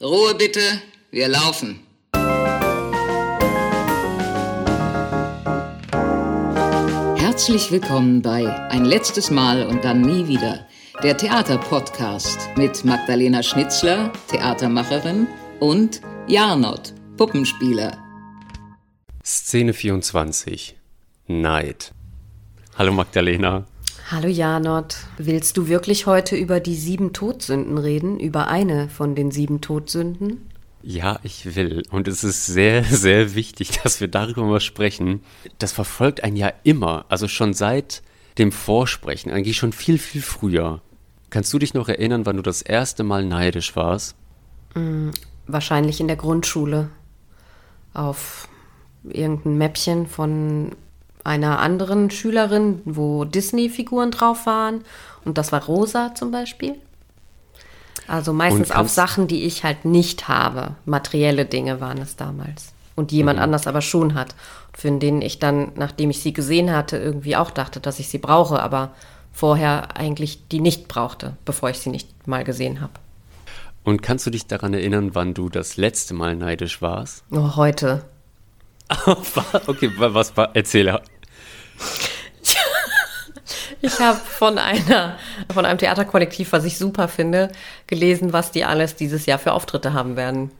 Ruhe bitte, wir laufen. Herzlich willkommen bei Ein letztes Mal und dann nie wieder, der Theaterpodcast mit Magdalena Schnitzler, Theatermacherin, und Jarnot, Puppenspieler. Szene 24. Neid. Hallo Magdalena. Hallo Janot, willst du wirklich heute über die sieben Todsünden reden? Über eine von den sieben Todsünden? Ja, ich will. Und es ist sehr, sehr wichtig, dass wir darüber mal sprechen. Das verfolgt ein ja immer, also schon seit dem Vorsprechen, eigentlich schon viel, viel früher. Kannst du dich noch erinnern, wann du das erste Mal neidisch warst? Mm, wahrscheinlich in der Grundschule. Auf irgendein Mäppchen von einer anderen Schülerin, wo Disney-Figuren drauf waren. Und das war rosa zum Beispiel. Also meistens auf Sachen, die ich halt nicht habe. Materielle Dinge waren es damals. Und jemand mhm. anders aber schon hat. Für den ich dann, nachdem ich sie gesehen hatte, irgendwie auch dachte, dass ich sie brauche, aber vorher eigentlich die nicht brauchte, bevor ich sie nicht mal gesehen habe. Und kannst du dich daran erinnern, wann du das letzte Mal neidisch warst? Oh, heute. okay, was war? Erzähle. Ich habe von einer, von einem Theaterkollektiv, was ich super finde, gelesen, was die alles dieses Jahr für Auftritte haben werden.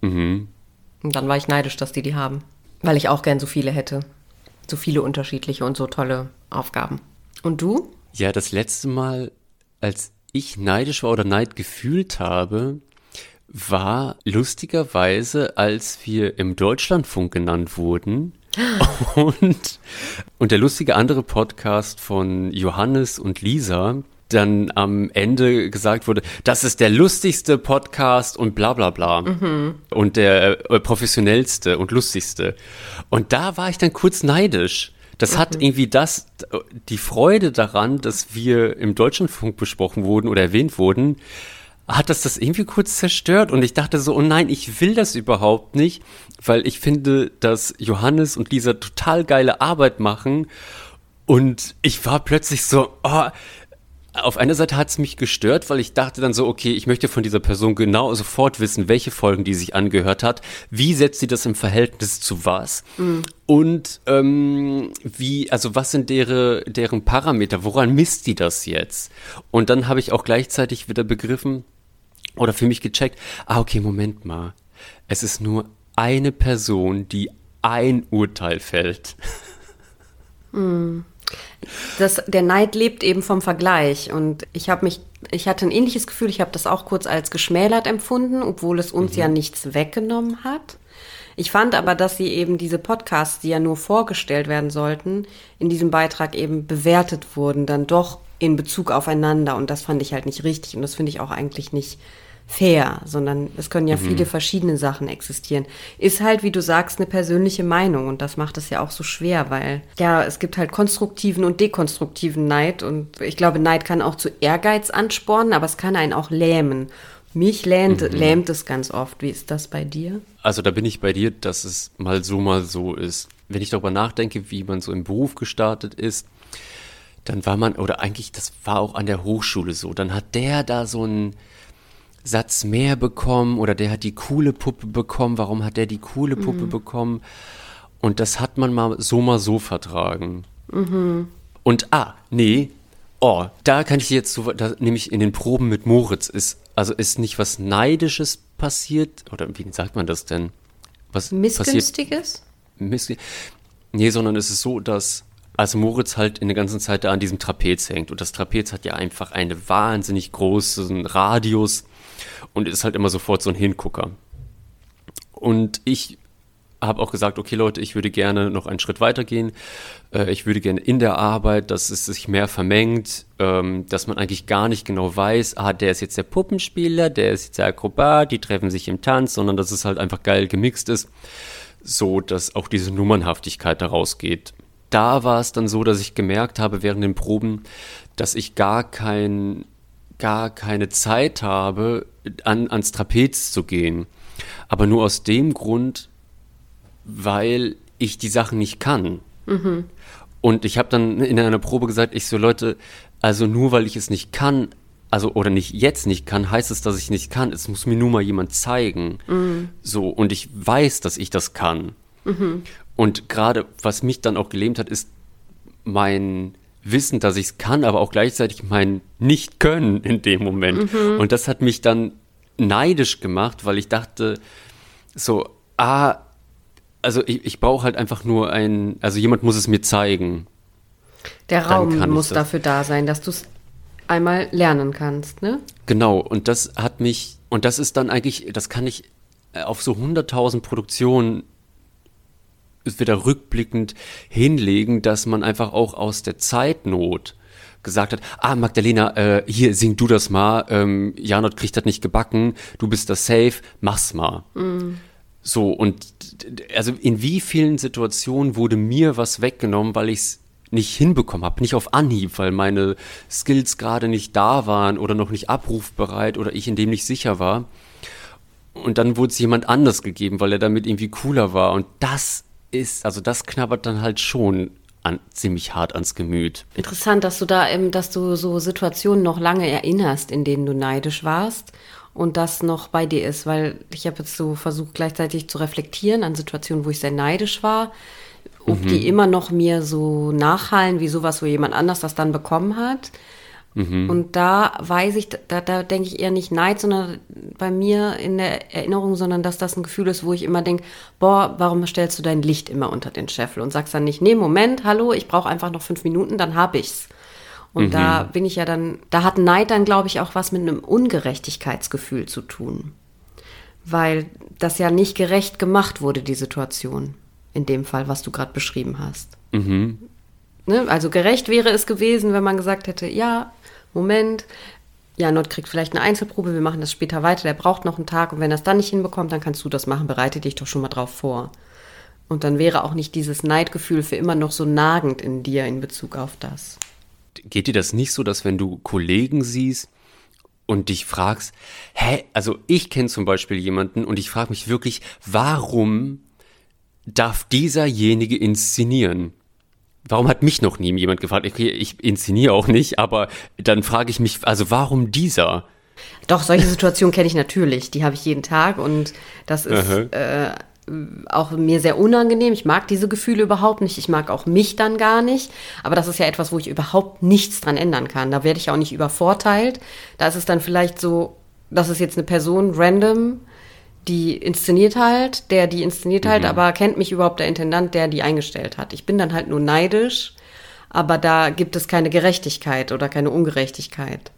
Mhm. Und dann war ich neidisch, dass die die haben. Weil ich auch gern so viele hätte. So viele unterschiedliche und so tolle Aufgaben. Und du? Ja, das letzte Mal, als ich neidisch war oder Neid gefühlt habe, war lustigerweise, als wir im Deutschlandfunk genannt wurden und, und der lustige andere Podcast von Johannes und Lisa dann am Ende gesagt wurde, das ist der lustigste Podcast und bla bla bla. Mhm. Und der äh, professionellste und lustigste. Und da war ich dann kurz neidisch. Das mhm. hat irgendwie das, die Freude daran, dass wir im Deutschlandfunk besprochen wurden oder erwähnt wurden, hat das das irgendwie kurz zerstört? Und ich dachte so, oh nein, ich will das überhaupt nicht, weil ich finde, dass Johannes und Lisa total geile Arbeit machen. Und ich war plötzlich so, oh, auf einer Seite hat es mich gestört, weil ich dachte dann so, okay, ich möchte von dieser Person genau sofort wissen, welche Folgen die sich angehört hat, wie setzt sie das im Verhältnis zu was mhm. und ähm, wie, also was sind deren, deren Parameter, woran misst die das jetzt? Und dann habe ich auch gleichzeitig wieder begriffen, oder für mich gecheckt, ah, okay, Moment mal. Es ist nur eine Person, die ein Urteil fällt. Hm. Das, der Neid lebt eben vom Vergleich und ich habe mich, ich hatte ein ähnliches Gefühl, ich habe das auch kurz als geschmälert empfunden, obwohl es uns mhm. ja nichts weggenommen hat. Ich fand aber, dass sie eben diese Podcasts, die ja nur vorgestellt werden sollten, in diesem Beitrag eben bewertet wurden, dann doch in Bezug aufeinander und das fand ich halt nicht richtig und das finde ich auch eigentlich nicht fair, sondern es können ja mhm. viele verschiedene Sachen existieren. Ist halt, wie du sagst, eine persönliche Meinung und das macht es ja auch so schwer, weil ja, es gibt halt konstruktiven und dekonstruktiven Neid und ich glaube, Neid kann auch zu Ehrgeiz anspornen, aber es kann einen auch lähmen. Mich lähmt, mhm. lähmt es ganz oft. Wie ist das bei dir? Also da bin ich bei dir, dass es mal so, mal so ist. Wenn ich darüber nachdenke, wie man so im Beruf gestartet ist, dann war man, oder eigentlich, das war auch an der Hochschule so, dann hat der da so ein Satz mehr bekommen oder der hat die coole Puppe bekommen, warum hat der die coole Puppe mhm. bekommen? Und das hat man mal so mal so vertragen. Mhm. Und ah, nee, oh, da kann ich jetzt so, da, nämlich in den Proben mit Moritz ist, also ist nicht was Neidisches passiert, oder wie sagt man das denn? Was Missgünstiges? Passiert? nee, sondern es ist so, dass als Moritz halt in der ganzen Zeit da an diesem Trapez hängt und das Trapez hat ja einfach einen wahnsinnig großen Radius und ist halt immer sofort so ein Hingucker. Und ich habe auch gesagt, okay Leute, ich würde gerne noch einen Schritt weiter gehen. Äh, ich würde gerne in der Arbeit, dass es sich mehr vermengt, ähm, dass man eigentlich gar nicht genau weiß, ah, der ist jetzt der Puppenspieler, der ist jetzt der Akrobat, die treffen sich im Tanz, sondern dass es halt einfach geil gemixt ist, so dass auch diese Nummernhaftigkeit daraus geht. Da war es dann so, dass ich gemerkt habe während den Proben, dass ich gar kein gar keine Zeit habe, an, ans Trapez zu gehen. Aber nur aus dem Grund, weil ich die Sachen nicht kann. Mhm. Und ich habe dann in einer Probe gesagt, ich so, Leute, also nur weil ich es nicht kann, also oder nicht jetzt nicht kann, heißt es, dass ich nicht kann. Es muss mir nur mal jemand zeigen. Mhm. So, und ich weiß, dass ich das kann. Mhm. Und gerade, was mich dann auch gelähmt hat, ist mein Wissen, dass ich es kann, aber auch gleichzeitig mein Nicht-Können in dem Moment. Mhm. Und das hat mich dann neidisch gemacht, weil ich dachte, so, ah, also ich, ich brauche halt einfach nur ein, also jemand muss es mir zeigen. Der Raum muss dafür da sein, dass du es einmal lernen kannst, ne? Genau, und das hat mich, und das ist dann eigentlich, das kann ich auf so 100.000 Produktionen wieder rückblickend hinlegen, dass man einfach auch aus der Zeitnot gesagt hat, ah Magdalena, äh, hier sing du das mal, ähm, Janot kriegt das nicht gebacken, du bist das safe, mach's mal. Mm. So, und also in wie vielen Situationen wurde mir was weggenommen, weil ich es nicht hinbekommen habe, nicht auf Anhieb, weil meine Skills gerade nicht da waren oder noch nicht abrufbereit oder ich in dem nicht sicher war. Und dann wurde es jemand anders gegeben, weil er damit irgendwie cooler war. Und das ist, also das knabbert dann halt schon an, ziemlich hart ans Gemüt. Interessant, dass du da, dass du so Situationen noch lange erinnerst, in denen du neidisch warst und das noch bei dir ist, weil ich habe jetzt so versucht gleichzeitig zu reflektieren an Situationen, wo ich sehr neidisch war ob mhm. die immer noch mir so nachhallen wie sowas, wo jemand anders das dann bekommen hat. Mhm. Und da weiß ich, da, da denke ich eher nicht Neid, sondern bei mir in der Erinnerung, sondern dass das ein Gefühl ist, wo ich immer denke, boah, warum stellst du dein Licht immer unter den Scheffel und sagst dann nicht, nee, Moment, hallo, ich brauche einfach noch fünf Minuten, dann hab ich's. Und mhm. da bin ich ja dann, da hat Neid dann, glaube ich, auch was mit einem Ungerechtigkeitsgefühl zu tun. Weil das ja nicht gerecht gemacht wurde, die Situation in dem Fall, was du gerade beschrieben hast. Mhm. Ne? Also gerecht wäre es gewesen, wenn man gesagt hätte, ja, Moment, ja, Not kriegt vielleicht eine Einzelprobe, wir machen das später weiter, der braucht noch einen Tag und wenn er es dann nicht hinbekommt, dann kannst du das machen, bereite dich doch schon mal drauf vor. Und dann wäre auch nicht dieses Neidgefühl für immer noch so nagend in dir in Bezug auf das. Geht dir das nicht so, dass wenn du Kollegen siehst und dich fragst, hä, also ich kenne zum Beispiel jemanden und ich frage mich wirklich, warum darf dieserjenige inszenieren? Warum hat mich noch nie jemand gefragt? Okay, ich inszeniere auch nicht, aber dann frage ich mich, also warum dieser? Doch, solche Situationen kenne ich natürlich. Die habe ich jeden Tag und das ist äh, auch mir sehr unangenehm. Ich mag diese Gefühle überhaupt nicht. Ich mag auch mich dann gar nicht. Aber das ist ja etwas, wo ich überhaupt nichts dran ändern kann. Da werde ich auch nicht übervorteilt. Da ist es dann vielleicht so, das ist jetzt eine Person random die inszeniert halt, der die inszeniert halt, mhm. aber kennt mich überhaupt der Intendant, der die eingestellt hat. Ich bin dann halt nur neidisch, aber da gibt es keine Gerechtigkeit oder keine Ungerechtigkeit.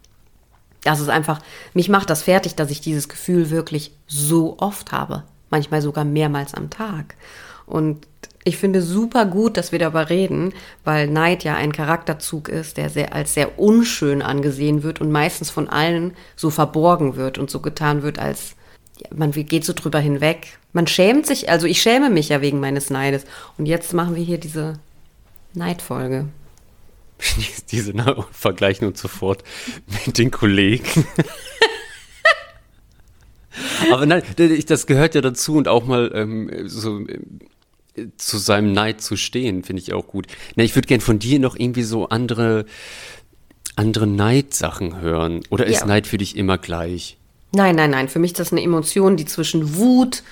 Das ist einfach, mich macht das fertig, dass ich dieses Gefühl wirklich so oft habe. Manchmal sogar mehrmals am Tag. Und ich finde super gut, dass wir darüber reden, weil Neid ja ein Charakterzug ist, der sehr, als sehr unschön angesehen wird und meistens von allen so verborgen wird und so getan wird, als man geht so drüber hinweg. Man schämt sich, also ich schäme mich ja wegen meines Neides. Und jetzt machen wir hier diese Neidfolge. diese na, vergleichen uns sofort mit den Kollegen. Aber nein, das gehört ja dazu und auch mal ähm, so äh, zu seinem Neid zu stehen, finde ich auch gut. Na, ich würde gern von dir noch irgendwie so andere, andere Neidsachen hören. Oder ist ja. Neid für dich immer gleich? Nein, nein, nein. Für mich ist das eine Emotion, die zwischen Wut,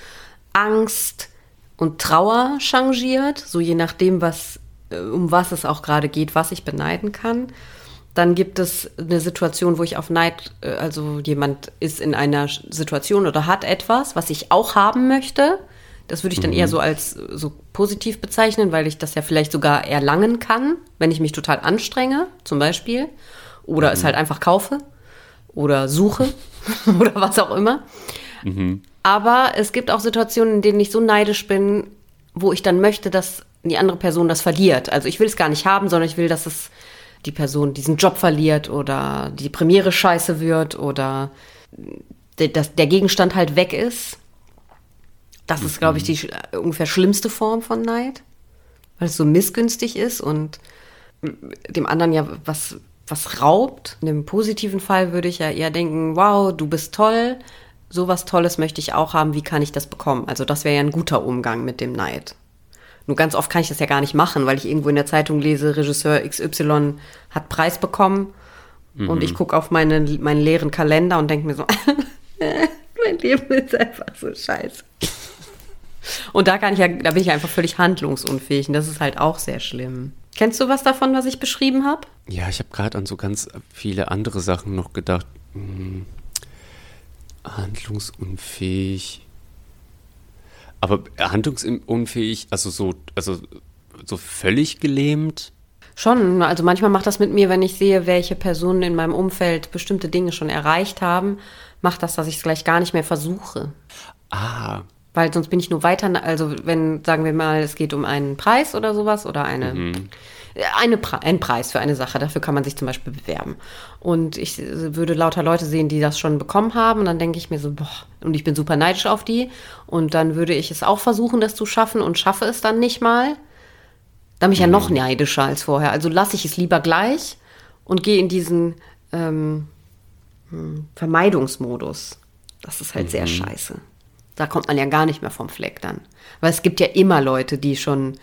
Angst und Trauer changiert, so je nachdem, was, äh, um was es auch gerade geht, was ich beneiden kann. Dann gibt es eine Situation, wo ich auf Neid, äh, also jemand ist in einer Situation oder hat etwas, was ich auch haben möchte. Das würde ich dann mhm. eher so als so positiv bezeichnen, weil ich das ja vielleicht sogar erlangen kann, wenn ich mich total anstrenge, zum Beispiel. Oder mhm. es halt einfach kaufe oder suche oder was auch immer. Mhm. Aber es gibt auch Situationen, in denen ich so neidisch bin, wo ich dann möchte, dass die andere Person das verliert. Also ich will es gar nicht haben, sondern ich will, dass es die Person diesen Job verliert oder die Premiere scheiße wird oder der, dass der Gegenstand halt weg ist. Das ist, glaube ich, die ungefähr schlimmste Form von Neid, weil es so missgünstig ist und dem anderen ja was was raubt. In dem positiven Fall würde ich ja eher denken, wow, du bist toll, sowas Tolles möchte ich auch haben, wie kann ich das bekommen? Also das wäre ja ein guter Umgang mit dem Neid. Nur ganz oft kann ich das ja gar nicht machen, weil ich irgendwo in der Zeitung lese, Regisseur XY hat Preis bekommen Mhm. Und ich gucke auf meine, meinen leeren Kalender und denke mir so, mein Leben ist einfach so scheiße. Und da kann ich ja, da bin ich einfach völlig handlungsunfähig und das ist halt auch sehr schlimm. Kennst du was davon, was ich beschrieben habe? Ja, ich habe gerade an so ganz viele andere Sachen noch gedacht. Hm, handlungsunfähig. Aber handlungsunfähig, also so, also so völlig gelähmt? Schon, also manchmal macht das mit mir, wenn ich sehe, welche Personen in meinem Umfeld bestimmte Dinge schon erreicht haben, macht das, dass ich es gleich gar nicht mehr versuche. Ah. Weil sonst bin ich nur weiter, also wenn, sagen wir mal, es geht um einen Preis oder sowas oder eine, mhm. eine ein Preis für eine Sache, dafür kann man sich zum Beispiel bewerben. Und ich würde lauter Leute sehen, die das schon bekommen haben und dann denke ich mir so, boah, und ich bin super neidisch auf die und dann würde ich es auch versuchen, das zu schaffen und schaffe es dann nicht mal. Da bin ich ja noch mhm. neidischer als vorher. Also lasse ich es lieber gleich und gehe in diesen ähm, hm, Vermeidungsmodus. Das ist halt mhm. sehr scheiße. Da kommt man ja gar nicht mehr vom Fleck dann. Weil es gibt ja immer Leute, die schon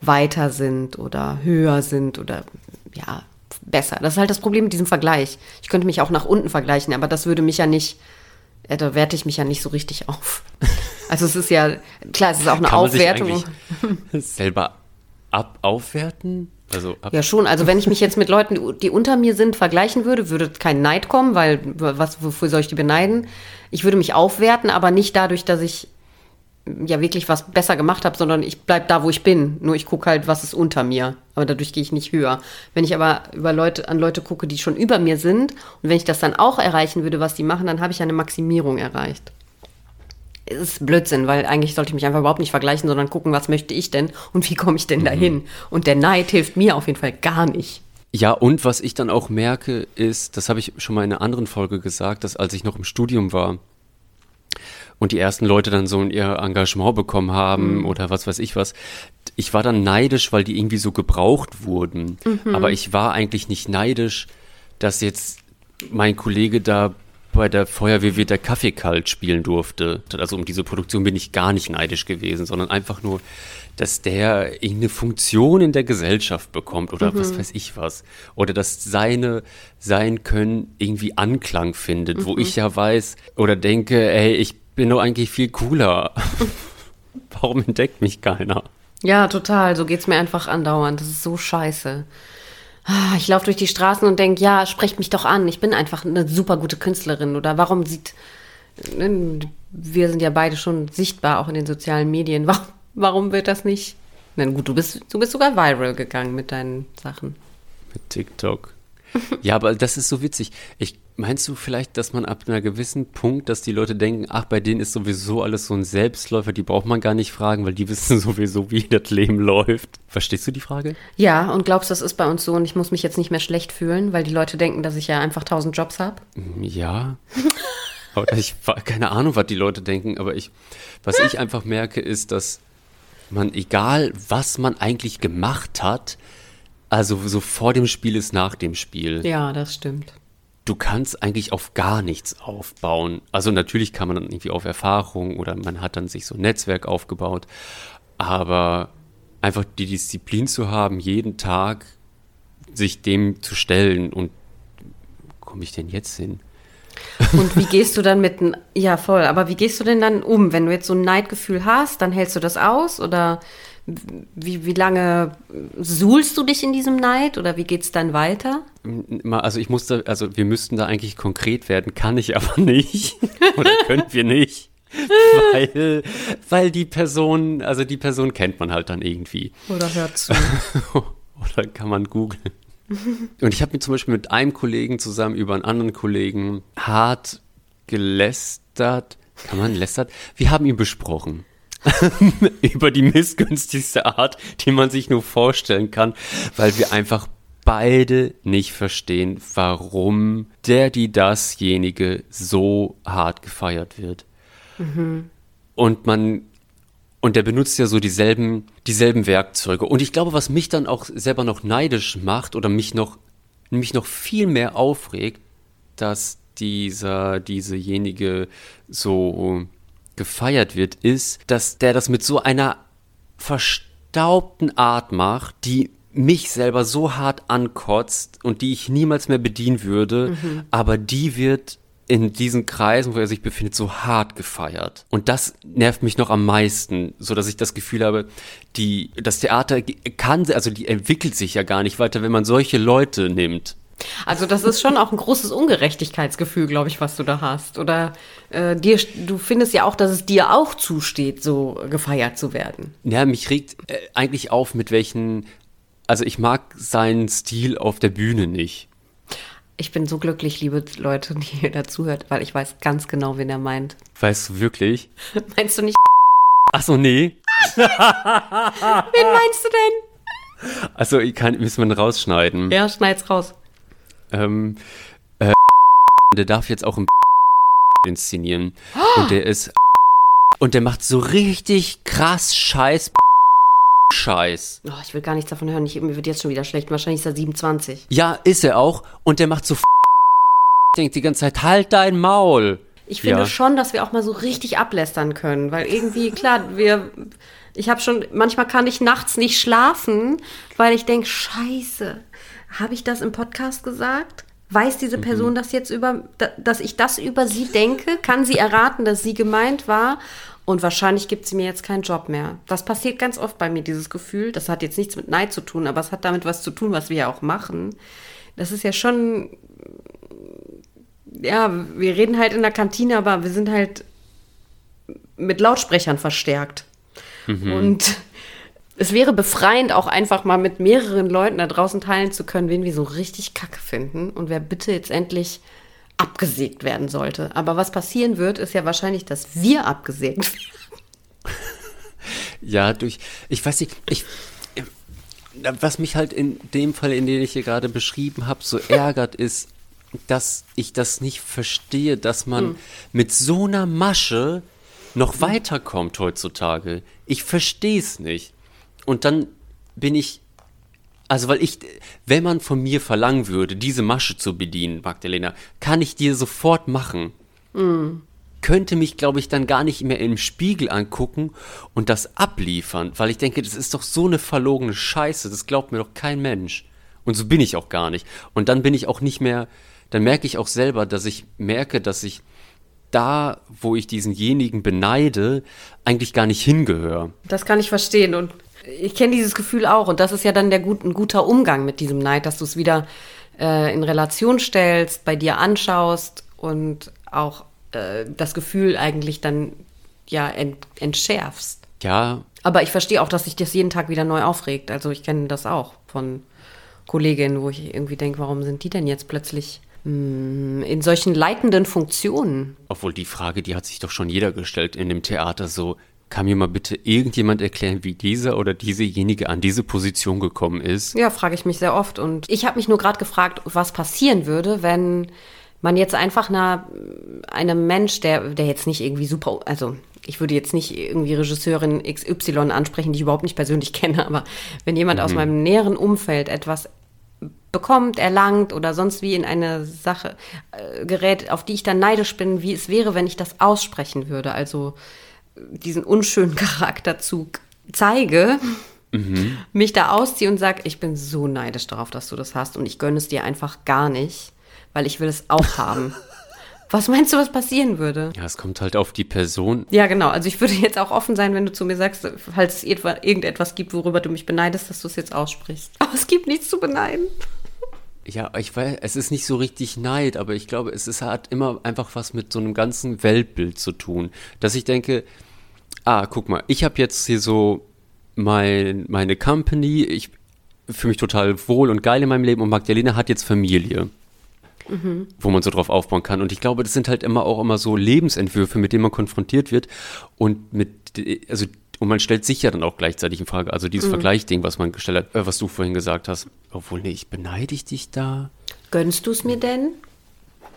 weiter sind oder höher sind oder ja, besser. Das ist halt das Problem mit diesem Vergleich. Ich könnte mich auch nach unten vergleichen, aber das würde mich ja nicht, ja, da werte ich mich ja nicht so richtig auf. Also es ist ja, klar, es ist auch eine Kann Aufwertung. selber ab aufwerten? Also ja, schon. Also wenn ich mich jetzt mit Leuten, die unter mir sind, vergleichen würde, würde kein Neid kommen, weil was, wofür soll ich die beneiden? Ich würde mich aufwerten, aber nicht dadurch, dass ich ja wirklich was besser gemacht habe, sondern ich bleibe da, wo ich bin. Nur ich gucke halt, was ist unter mir. Aber dadurch gehe ich nicht höher. Wenn ich aber über Leute, an Leute gucke, die schon über mir sind, und wenn ich das dann auch erreichen würde, was die machen, dann habe ich eine Maximierung erreicht ist Blödsinn, weil eigentlich sollte ich mich einfach überhaupt nicht vergleichen, sondern gucken, was möchte ich denn und wie komme ich denn mhm. dahin. Und der Neid hilft mir auf jeden Fall gar nicht. Ja, und was ich dann auch merke, ist, das habe ich schon mal in einer anderen Folge gesagt, dass als ich noch im Studium war und die ersten Leute dann so ihr Engagement bekommen haben mhm. oder was weiß ich was, ich war dann neidisch, weil die irgendwie so gebraucht wurden. Mhm. Aber ich war eigentlich nicht neidisch, dass jetzt mein Kollege da bei der Feuerwehr wieder Kaffee kalt spielen durfte. Also um diese Produktion bin ich gar nicht neidisch gewesen, sondern einfach nur, dass der irgendeine Funktion in der Gesellschaft bekommt oder mhm. was weiß ich was. Oder dass seine, sein Können irgendwie Anklang findet, mhm. wo ich ja weiß oder denke, ey, ich bin doch eigentlich viel cooler. Warum entdeckt mich keiner? Ja, total. So geht's mir einfach andauernd. Das ist so scheiße. Ah, ich laufe durch die Straßen und denke, ja, sprecht mich doch an. Ich bin einfach eine super gute Künstlerin. Oder warum sieht. Ne, wir sind ja beide schon sichtbar, auch in den sozialen Medien. Warum, warum wird das nicht? Na gut, du bist, du bist sogar viral gegangen mit deinen Sachen. Mit TikTok. Ja, aber das ist so witzig. Ich, meinst du vielleicht, dass man ab einem gewissen Punkt, dass die Leute denken, ach, bei denen ist sowieso alles so ein Selbstläufer, die braucht man gar nicht fragen, weil die wissen sowieso, wie das Leben läuft. Verstehst du die Frage? Ja, und glaubst, das ist bei uns so und ich muss mich jetzt nicht mehr schlecht fühlen, weil die Leute denken, dass ich ja einfach tausend Jobs habe? Mm, ja. aber ich keine Ahnung, was die Leute denken, aber ich, was ich einfach merke, ist, dass man, egal was man eigentlich gemacht hat, also so vor dem Spiel ist nach dem Spiel. Ja, das stimmt. Du kannst eigentlich auf gar nichts aufbauen. Also natürlich kann man dann irgendwie auf Erfahrung oder man hat dann sich so ein Netzwerk aufgebaut. Aber einfach die Disziplin zu haben, jeden Tag sich dem zu stellen und komme ich denn jetzt hin? Und wie gehst du dann mit, ja voll, aber wie gehst du denn dann um, wenn du jetzt so ein Neidgefühl hast, dann hältst du das aus oder wie, wie lange suhlst du dich in diesem Neid oder wie geht es dann weiter? Also ich musste, also wir müssten da eigentlich konkret werden, kann ich aber nicht. oder können wir nicht. weil, weil die Person, also die Person kennt man halt dann irgendwie. Oder hört zu. oder kann man googeln. Und ich habe mir zum Beispiel mit einem Kollegen zusammen über einen anderen Kollegen hart gelästert. Kann man lästert? Wir haben ihn besprochen. über die missgünstigste Art, die man sich nur vorstellen kann, weil wir einfach beide nicht verstehen, warum der, die dasjenige so hart gefeiert wird. Mhm. Und man und der benutzt ja so dieselben, dieselben Werkzeuge. Und ich glaube, was mich dann auch selber noch neidisch macht oder mich noch, mich noch viel mehr aufregt, dass dieser, diesejenige so gefeiert wird, ist, dass der das mit so einer verstaubten Art macht, die mich selber so hart ankotzt und die ich niemals mehr bedienen würde, mhm. aber die wird in diesen Kreisen, wo er sich befindet, so hart gefeiert. Und das nervt mich noch am meisten, so dass ich das Gefühl habe, die, das Theater kann, also die entwickelt sich ja gar nicht weiter, wenn man solche Leute nimmt. Also das ist schon auch ein großes Ungerechtigkeitsgefühl, glaube ich, was du da hast. Oder äh, dir, du findest ja auch, dass es dir auch zusteht, so gefeiert zu werden. Ja, mich regt äh, eigentlich auf, mit welchen, also ich mag seinen Stil auf der Bühne nicht. Ich bin so glücklich, liebe Leute, die ihr dazuhört, weil ich weiß ganz genau, wen er meint. Weißt du wirklich? Meinst du nicht? Ach so, nee. wen meinst du denn? Also, ich kann, müssen wir rausschneiden. Ja, schneid's raus. Ähm, äh, der darf jetzt auch im inszenieren. Und der ist und der macht so richtig krass Scheiß Scheiß. Oh, ich will gar nichts davon hören. Ich, mir wird jetzt schon wieder schlecht. Wahrscheinlich ist er 27. Ja, ist er auch. Und der macht so denkt die ganze Zeit, halt dein Maul. Ich finde ja. schon, dass wir auch mal so richtig ablästern können, weil irgendwie, klar, wir, ich habe schon, manchmal kann ich nachts nicht schlafen, weil ich denke, scheiße, habe ich das im Podcast gesagt? Weiß diese mhm. Person mhm. das jetzt über, dass ich das über sie denke? Kann sie erraten, dass sie gemeint war? Und wahrscheinlich gibt sie mir jetzt keinen Job mehr. Das passiert ganz oft bei mir, dieses Gefühl. Das hat jetzt nichts mit Neid zu tun, aber es hat damit was zu tun, was wir ja auch machen. Das ist ja schon, ja, wir reden halt in der Kantine, aber wir sind halt mit Lautsprechern verstärkt. Mhm. Und es wäre befreiend, auch einfach mal mit mehreren Leuten da draußen teilen zu können, wen wir so richtig kacke finden und wer bitte jetzt endlich abgesägt werden sollte. Aber was passieren wird, ist ja wahrscheinlich, dass wir abgesägt werden. Ja, durch, ich weiß nicht, ich, was mich halt in dem Fall, in dem ich hier gerade beschrieben habe, so ärgert, ist, dass ich das nicht verstehe, dass man hm. mit so einer Masche noch hm. weiterkommt heutzutage. Ich verstehe es nicht. Und dann bin ich, also weil ich, wenn man von mir verlangen würde, diese Masche zu bedienen, Magdalena, kann ich dir sofort machen. Mhm. Könnte mich, glaube ich, dann gar nicht mehr im Spiegel angucken und das abliefern, weil ich denke, das ist doch so eine verlogene Scheiße, das glaubt mir doch kein Mensch. Und so bin ich auch gar nicht. Und dann bin ich auch nicht mehr, dann merke ich auch selber, dass ich merke, dass ich da, wo ich diesenjenigen beneide, eigentlich gar nicht hingehöre. Das kann ich verstehen und ich kenne dieses Gefühl auch und das ist ja dann der gut, ein guter Umgang mit diesem Neid, dass du es wieder äh, in Relation stellst, bei dir anschaust und auch äh, das Gefühl eigentlich dann ja ent, entschärfst. Ja. Aber ich verstehe auch, dass sich das jeden Tag wieder neu aufregt. Also ich kenne das auch von Kolleginnen, wo ich irgendwie denke, warum sind die denn jetzt plötzlich hm, in solchen leitenden Funktionen? Obwohl die Frage, die hat sich doch schon jeder gestellt in dem Theater so, kann mir mal bitte irgendjemand erklären, wie dieser oder diesejenige an diese Position gekommen ist? Ja, frage ich mich sehr oft. Und ich habe mich nur gerade gefragt, was passieren würde, wenn man jetzt einfach einer, einem Mensch, der, der jetzt nicht irgendwie super, also ich würde jetzt nicht irgendwie Regisseurin XY ansprechen, die ich überhaupt nicht persönlich kenne, aber wenn jemand mhm. aus meinem näheren Umfeld etwas bekommt, erlangt oder sonst wie in eine Sache äh, gerät, auf die ich dann neidisch bin, wie es wäre, wenn ich das aussprechen würde. Also diesen unschönen Charakterzug zeige, mhm. mich da ausziehe und sage, ich bin so neidisch darauf, dass du das hast und ich gönne es dir einfach gar nicht, weil ich will es auch haben. Was meinst du, was passieren würde? Ja, es kommt halt auf die Person. Ja, genau. Also ich würde jetzt auch offen sein, wenn du zu mir sagst, falls es irgendetwas gibt, worüber du mich beneidest, dass du es jetzt aussprichst. Aber es gibt nichts zu beneiden. Ja, ich weiß, es ist nicht so richtig Neid, aber ich glaube, es ist, hat immer einfach was mit so einem ganzen Weltbild zu tun. Dass ich denke, ah, guck mal, ich habe jetzt hier so mein, meine Company, ich fühle mich total wohl und geil in meinem Leben und Magdalena hat jetzt Familie. Mhm. Wo man so drauf aufbauen kann. Und ich glaube, das sind halt immer auch immer so Lebensentwürfe, mit denen man konfrontiert wird. Und mit, also und man stellt sich ja dann auch gleichzeitig in Frage, also dieses mhm. Vergleichding, was man gestellt hat, äh, was du vorhin gesagt hast. Obwohl, nee, ich beneide ich dich da. Gönnst du es mir denn?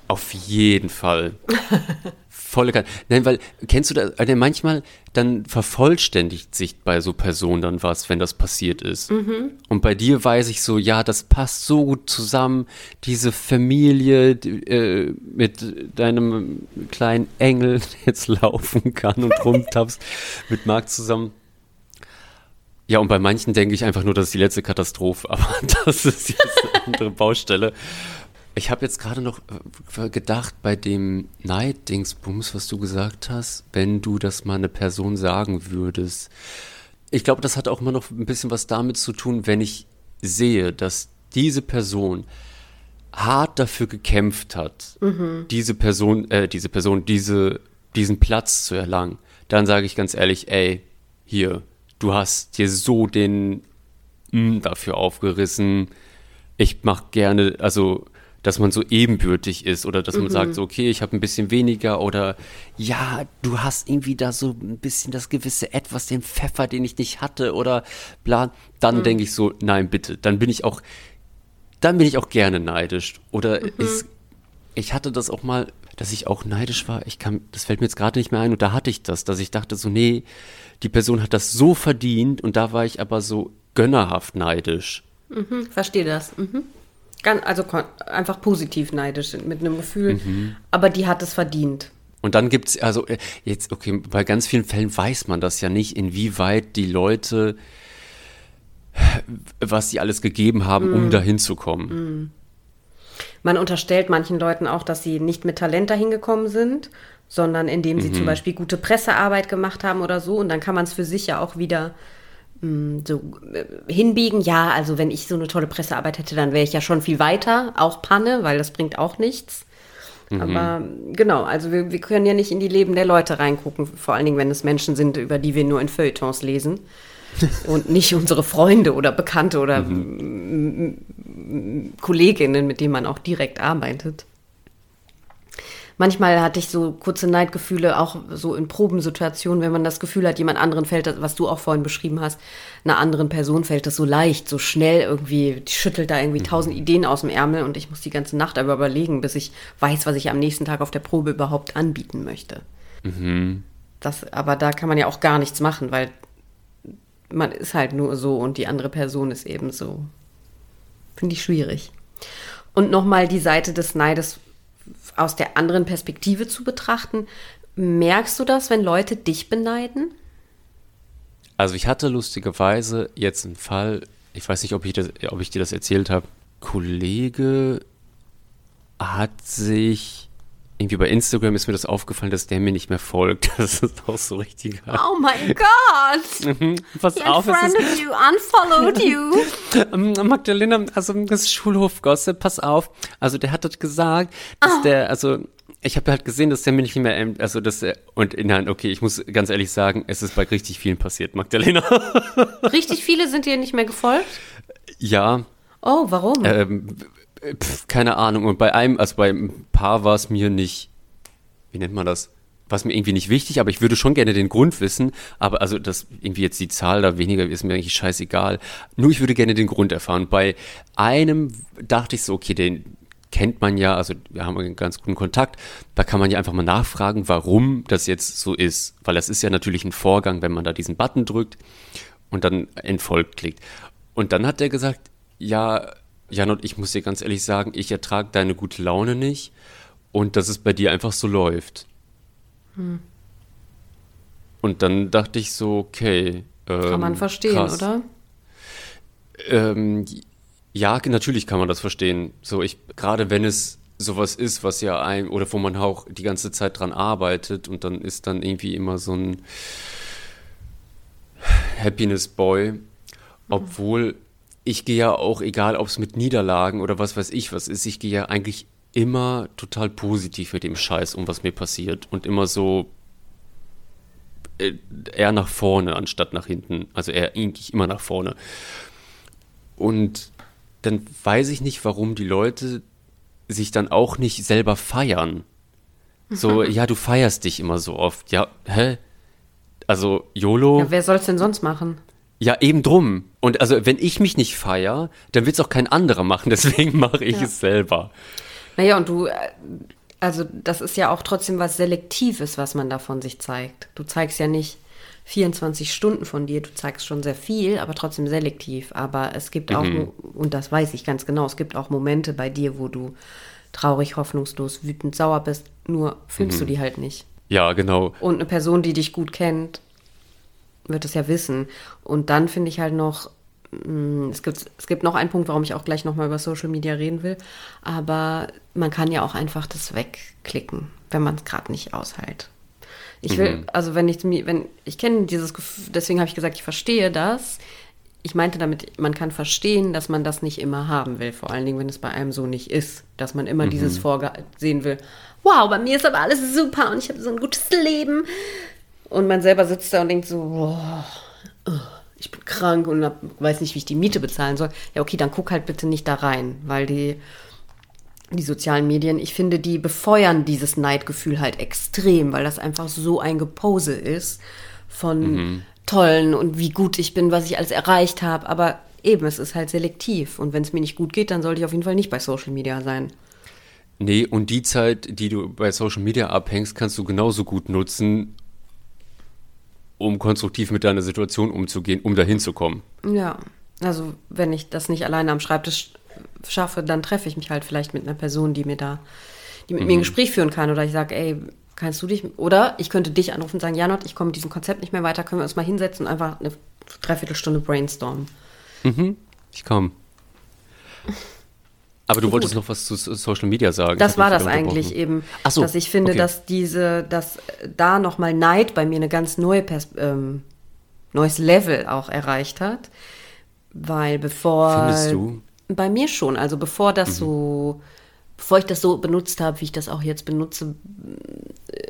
Auf jeden Fall. Volle Kanne. Nein, weil, kennst du das, also manchmal, dann vervollständigt sich bei so Personen dann was, wenn das passiert ist. Mhm. Und bei dir weiß ich so, ja, das passt so gut zusammen, diese Familie die, äh, mit deinem kleinen Engel, der jetzt laufen kann und rumtappst, mit Marc zusammen. Ja, und bei manchen denke ich einfach nur, das ist die letzte Katastrophe, aber das ist jetzt eine andere Baustelle. Ich habe jetzt gerade noch äh, gedacht, bei dem Neid-Dingsbums, was du gesagt hast, wenn du das mal eine Person sagen würdest. Ich glaube, das hat auch immer noch ein bisschen was damit zu tun, wenn ich sehe, dass diese Person hart dafür gekämpft hat, mhm. diese Person, äh, diese Person, diese, diesen Platz zu erlangen, dann sage ich ganz ehrlich, ey, hier, du hast dir so den M dafür aufgerissen. Ich mache gerne, also dass man so ebenbürtig ist oder dass man mhm. sagt, so, okay, ich habe ein bisschen weniger oder ja, du hast irgendwie da so ein bisschen das gewisse Etwas, den Pfeffer, den ich nicht hatte oder bla, dann mhm. denke ich so, nein, bitte, dann bin ich auch, dann bin ich auch gerne neidisch oder mhm. ist, ich hatte das auch mal, dass ich auch neidisch war, ich kann, das fällt mir jetzt gerade nicht mehr ein und da hatte ich das, dass ich dachte so, nee, die Person hat das so verdient und da war ich aber so gönnerhaft neidisch. Mhm, verstehe das. Mhm. Ganz, also einfach positiv neidisch mit einem Gefühl, mhm. aber die hat es verdient. Und dann gibt es, also äh, jetzt, okay, bei ganz vielen Fällen weiß man das ja nicht, inwieweit die Leute, was sie alles gegeben haben, mm. um dahin zu kommen. Mm. Man unterstellt manchen Leuten auch, dass sie nicht mit Talent dahin gekommen sind, sondern indem sie mhm. zum Beispiel gute Pressearbeit gemacht haben oder so. Und dann kann man es für sich ja auch wieder so äh, hinbiegen. Ja, also wenn ich so eine tolle Pressearbeit hätte, dann wäre ich ja schon viel weiter. Auch Panne, weil das bringt auch nichts. Mhm. Aber genau, also wir, wir können ja nicht in die Leben der Leute reingucken, vor allen Dingen, wenn es Menschen sind, über die wir nur in Feuilletons lesen und nicht unsere Freunde oder Bekannte oder mhm. Kolleginnen, mit denen man auch direkt arbeitet manchmal hatte ich so kurze Neidgefühle, auch so in Probensituationen, wenn man das Gefühl hat, jemand anderen fällt das, was du auch vorhin beschrieben hast, einer anderen Person fällt das so leicht, so schnell irgendwie, die schüttelt da irgendwie tausend Ideen aus dem Ärmel und ich muss die ganze Nacht aber überlegen, bis ich weiß, was ich am nächsten Tag auf der Probe überhaupt anbieten möchte. Mhm. Das, aber da kann man ja auch gar nichts machen, weil man ist halt nur so und die andere Person ist eben so. Finde ich schwierig. Und nochmal die Seite des Neides aus der anderen Perspektive zu betrachten. Merkst du das, wenn Leute dich beneiden? Also ich hatte lustigerweise jetzt einen Fall, ich weiß nicht, ob ich, das, ob ich dir das erzählt habe. Kollege hat sich irgendwie bei Instagram ist mir das aufgefallen, dass der mir nicht mehr folgt. Das ist auch so richtig. Oh mein Gott! Mhm. Pass He auf, unfriended es ist, you, unfollowed you. Ähm, Magdalena, also das Schulhof-Gossip, pass auf. Also der hat dort gesagt, dass oh. der, also ich habe halt gesehen, dass der mir nicht mehr, also dass er, und nein, okay, ich muss ganz ehrlich sagen, es ist bei richtig vielen passiert, Magdalena. richtig viele sind dir nicht mehr gefolgt? Ja. Oh, warum? Ähm, Pf, keine Ahnung. Und bei einem, also bei ein paar war es mir nicht, wie nennt man das? War es mir irgendwie nicht wichtig, aber ich würde schon gerne den Grund wissen. Aber also, dass irgendwie jetzt die Zahl da weniger ist mir eigentlich scheißegal. Nur ich würde gerne den Grund erfahren. Bei einem dachte ich so, okay, den kennt man ja, also wir haben einen ganz guten Kontakt. Da kann man ja einfach mal nachfragen, warum das jetzt so ist. Weil das ist ja natürlich ein Vorgang, wenn man da diesen Button drückt und dann entfolgt klickt. Und dann hat er gesagt, ja, Jan und ich muss dir ganz ehrlich sagen, ich ertrage deine gute Laune nicht und dass es bei dir einfach so läuft. Hm. Und dann dachte ich so, okay. Ähm, kann man verstehen, krass. oder? Ähm, ja, natürlich kann man das verstehen. So, ich, gerade wenn es sowas ist, was ja ein, oder wo man auch die ganze Zeit dran arbeitet und dann ist dann irgendwie immer so ein Happiness Boy, hm. obwohl ich gehe ja auch, egal ob es mit Niederlagen oder was weiß ich was ist, ich gehe ja eigentlich immer total positiv mit dem Scheiß um, was mir passiert. Und immer so äh, eher nach vorne anstatt nach hinten. Also eher eigentlich immer nach vorne. Und dann weiß ich nicht, warum die Leute sich dann auch nicht selber feiern. So, ja, du feierst dich immer so oft. Ja, hä? Also, YOLO. Ja, wer soll es denn sonst machen? Ja, eben drum. Und also, wenn ich mich nicht feier, dann wird es auch kein anderer machen. Deswegen mache ich ja. es selber. Naja, und du, äh, also das ist ja auch trotzdem was Selektives, was man da von sich zeigt. Du zeigst ja nicht 24 Stunden von dir, du zeigst schon sehr viel, aber trotzdem selektiv. Aber es gibt auch, mhm. und das weiß ich ganz genau, es gibt auch Momente bei dir, wo du traurig, hoffnungslos, wütend, sauer bist, nur filmst mhm. du die halt nicht. Ja, genau. Und eine Person, die dich gut kennt, wird es ja wissen. Und dann finde ich halt noch, mh, es gibt, es gibt noch einen Punkt, warum ich auch gleich nochmal über Social Media reden will. Aber man kann ja auch einfach das wegklicken, wenn man es gerade nicht aushält. Ich will, Mhm. also wenn ich wenn, ich kenne dieses Gefühl, deswegen habe ich gesagt, ich verstehe das. Ich meinte damit, man kann verstehen, dass man das nicht immer haben will, vor allen Dingen, wenn es bei einem so nicht ist, dass man immer dieses Vorgesehen will. Wow, bei mir ist aber alles super und ich habe so ein gutes Leben. Und man selber sitzt da und denkt so, boah, ich bin krank und hab, weiß nicht, wie ich die Miete bezahlen soll. Ja, okay, dann guck halt bitte nicht da rein, weil die, die sozialen Medien, ich finde, die befeuern dieses Neidgefühl halt extrem, weil das einfach so ein Gepose ist von tollen und wie gut ich bin, was ich alles erreicht habe. Aber eben, es ist halt selektiv. Und wenn es mir nicht gut geht, dann sollte ich auf jeden Fall nicht bei Social Media sein. Nee, und die Zeit, die du bei Social Media abhängst, kannst du genauso gut nutzen, um konstruktiv mit deiner Situation umzugehen, um dahin zu kommen. Ja, also wenn ich das nicht alleine am Schreibtisch schaffe, dann treffe ich mich halt vielleicht mit einer Person, die mir da, die mit mir ein Gespräch führen kann. Oder ich sage, ey, kannst du dich, oder ich könnte dich anrufen und sagen, Janot, ich komme mit diesem Konzept nicht mehr weiter, können wir uns mal hinsetzen und einfach eine Dreiviertelstunde brainstormen. Ich komme. Aber du wolltest noch was zu So- Social Media sagen. Das war das eigentlich eben, Ach so, dass ich finde, okay. dass diese, dass da nochmal Neid bei mir eine ganz neue Pers ähm, neues Level auch erreicht hat, weil bevor Findest du? bei mir schon, also bevor das so, bevor ich das so benutzt habe, wie ich das auch jetzt benutze äh,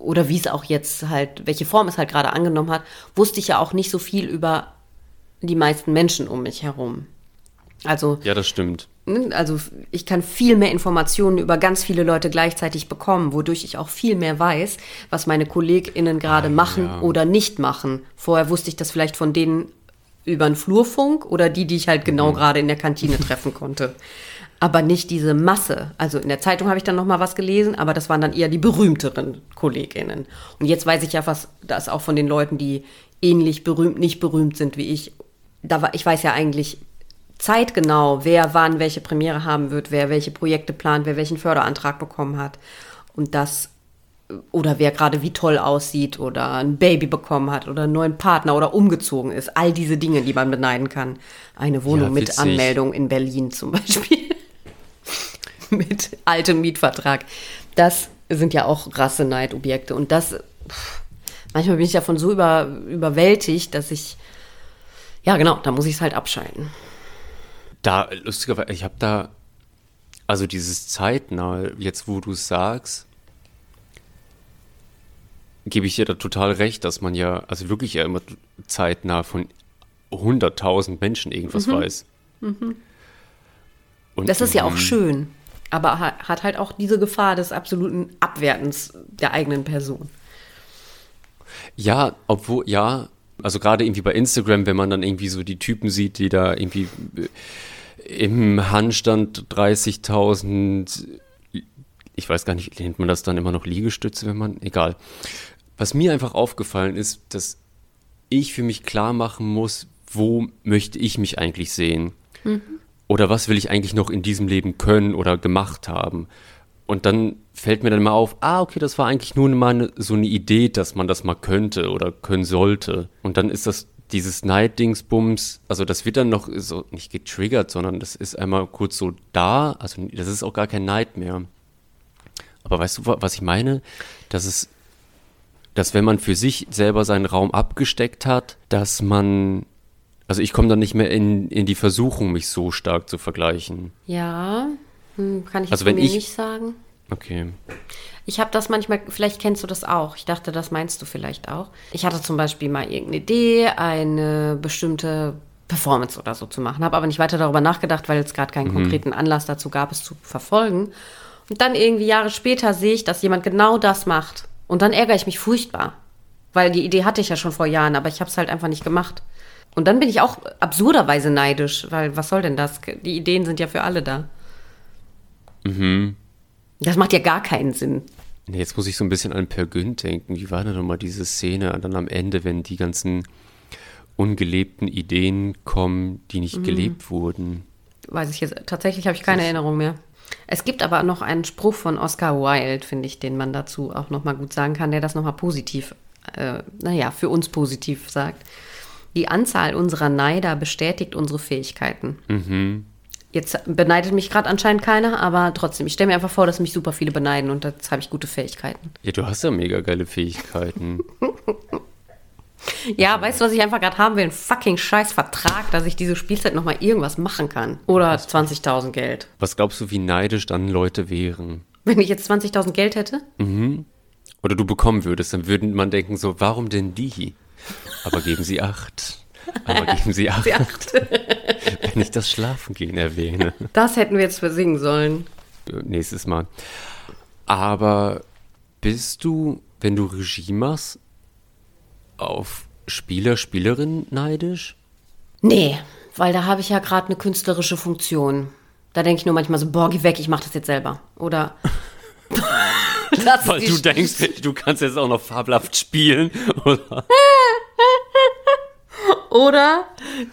oder wie es auch jetzt halt, welche Form es halt gerade angenommen hat, wusste ich ja auch nicht so viel über die meisten Menschen um mich herum. Also Ja, das stimmt. Ne, Also ich kann viel mehr Informationen über ganz viele Leute gleichzeitig bekommen, wodurch ich auch viel mehr weiß, was meine KollegInnen gerade machen ja. oder nicht machen. Vorher wusste ich das vielleicht von denen über einen Flurfunk oder die, die ich halt genau gerade in der Kantine treffen konnte. Aber nicht diese Masse. Also in der Zeitung habe ich dann noch mal was gelesen, aber das waren dann eher die berühmteren KollegInnen. Und jetzt weiß ich ja was, das auch von den Leuten, die ähnlich berühmt, nicht berühmt sind wie ich. Da war, ich weiß ja eigentlich zeitgenau, wer wann welche Premiere haben wird, wer welche Projekte plant, wer welchen Förderantrag bekommen hat. Und das, oder wer gerade wie toll aussieht oder ein Baby bekommen hat oder einen neuen Partner oder umgezogen ist. All diese Dinge, die man beneiden kann. Eine Wohnung Ja, mit. Anmeldung in Berlin zum Beispiel. mit altem Mietvertrag. Das sind ja auch Rasseneidobjekte. Und das, pff, manchmal bin ich davon so über, überwältigt, dass ich, ja genau, da muss ich es halt abschalten. Da, lustigerweise, ich habe da, also dieses zeitnah, jetzt wo du es sagst, gebe ich dir da total recht, dass man ja, also wirklich ja immer zeitnah von 100.000 Menschen irgendwas weiß. Und, Mhm. Das ist ja auch schön, aber ha- hat halt auch diese Gefahr des absoluten Abwertens der eigenen Person. Ja, obwohl, ja, also gerade irgendwie bei Instagram, wenn man dann irgendwie so die Typen sieht, die da irgendwie äh, im Handstand 30.000, ich weiß gar nicht, nennt man das dann immer noch Liegestütze, wenn man, egal. Was mir einfach aufgefallen ist, dass ich für mich klar machen muss, wo möchte ich mich eigentlich sehen? Oder was will ich eigentlich noch in diesem Leben können oder gemacht haben? Und dann fällt mir dann mal auf, ah, okay, das war eigentlich nur mal eine, so eine Idee, dass man das mal könnte oder können sollte. Und dann ist das dieses Neiddingsbums, also das wird dann noch so nicht getriggert, sondern das ist einmal kurz so da, also das ist auch gar kein Neid mehr. Aber weißt du, wa- was ich meine? Dass es, dass wenn man für sich selber seinen Raum abgesteckt hat, dass man, also ich komme dann nicht mehr in, in die Versuchung, mich so stark zu vergleichen. Ja, hm, kann ich Also wenn ich- nicht sagen. Okay. Ich habe das manchmal, vielleicht kennst du das auch. Ich dachte, das meinst du vielleicht auch. Ich hatte zum Beispiel mal irgendeine Idee, eine bestimmte Performance oder so zu machen, habe aber nicht weiter darüber nachgedacht, weil es gerade keinen konkreten Anlass dazu gab, es zu verfolgen. Und dann irgendwie Jahre später sehe ich, dass jemand genau das macht. Und dann ärgere ich mich furchtbar. Weil die Idee hatte ich ja schon vor Jahren, aber ich habe es halt einfach nicht gemacht. Und dann bin ich auch absurderweise neidisch, weil was soll denn das? Die Ideen sind ja für alle da. Das macht ja gar keinen Sinn. Nee, jetzt muss ich so ein bisschen an Per Günd denken. Wie war denn nochmal diese Szene dann am Ende, wenn die ganzen ungelebten Ideen kommen, die nicht gelebt wurden? Weiß ich jetzt, tatsächlich habe ich keine Erinnerung mehr. Es gibt aber noch einen Spruch von Oscar Wilde, finde ich, den man dazu auch nochmal gut sagen kann, der das nochmal positiv äh, naja, für uns positiv sagt. Die Anzahl unserer Neider bestätigt unsere Fähigkeiten. Mhm. Jetzt beneidet mich gerade anscheinend keiner, aber trotzdem, ich stelle mir einfach vor, dass mich super viele beneiden und jetzt habe ich gute Fähigkeiten. Ja, du hast ja mega geile Fähigkeiten. Ja, weißt du, was ich einfach gerade haben will? Ein fucking scheiß Vertrag, dass ich diese Spielzeit nochmal irgendwas machen kann. Oder 20.000 Geld. Was glaubst du, wie neidisch dann Leute wären? Wenn ich jetzt 20.000 Geld hätte? Oder du bekommen würdest, dann würde man denken so, warum denn die? Aber geben Sie acht. Aber geben Sie acht, Sie acht. wenn ich das Schlafengehen erwähne. Das hätten wir jetzt für singen sollen. Äh, Nächstes Mal. Aber bist du, wenn du Regie machst, auf Spieler, Spielerinnen neidisch? Nee, weil da habe ich ja gerade eine künstlerische Funktion. Da denke ich nur manchmal so, boah, geh weg, ich mache das jetzt selber. Oder. das Weil du denkst, du kannst jetzt auch noch fabelhaft spielen. Oder? Oder,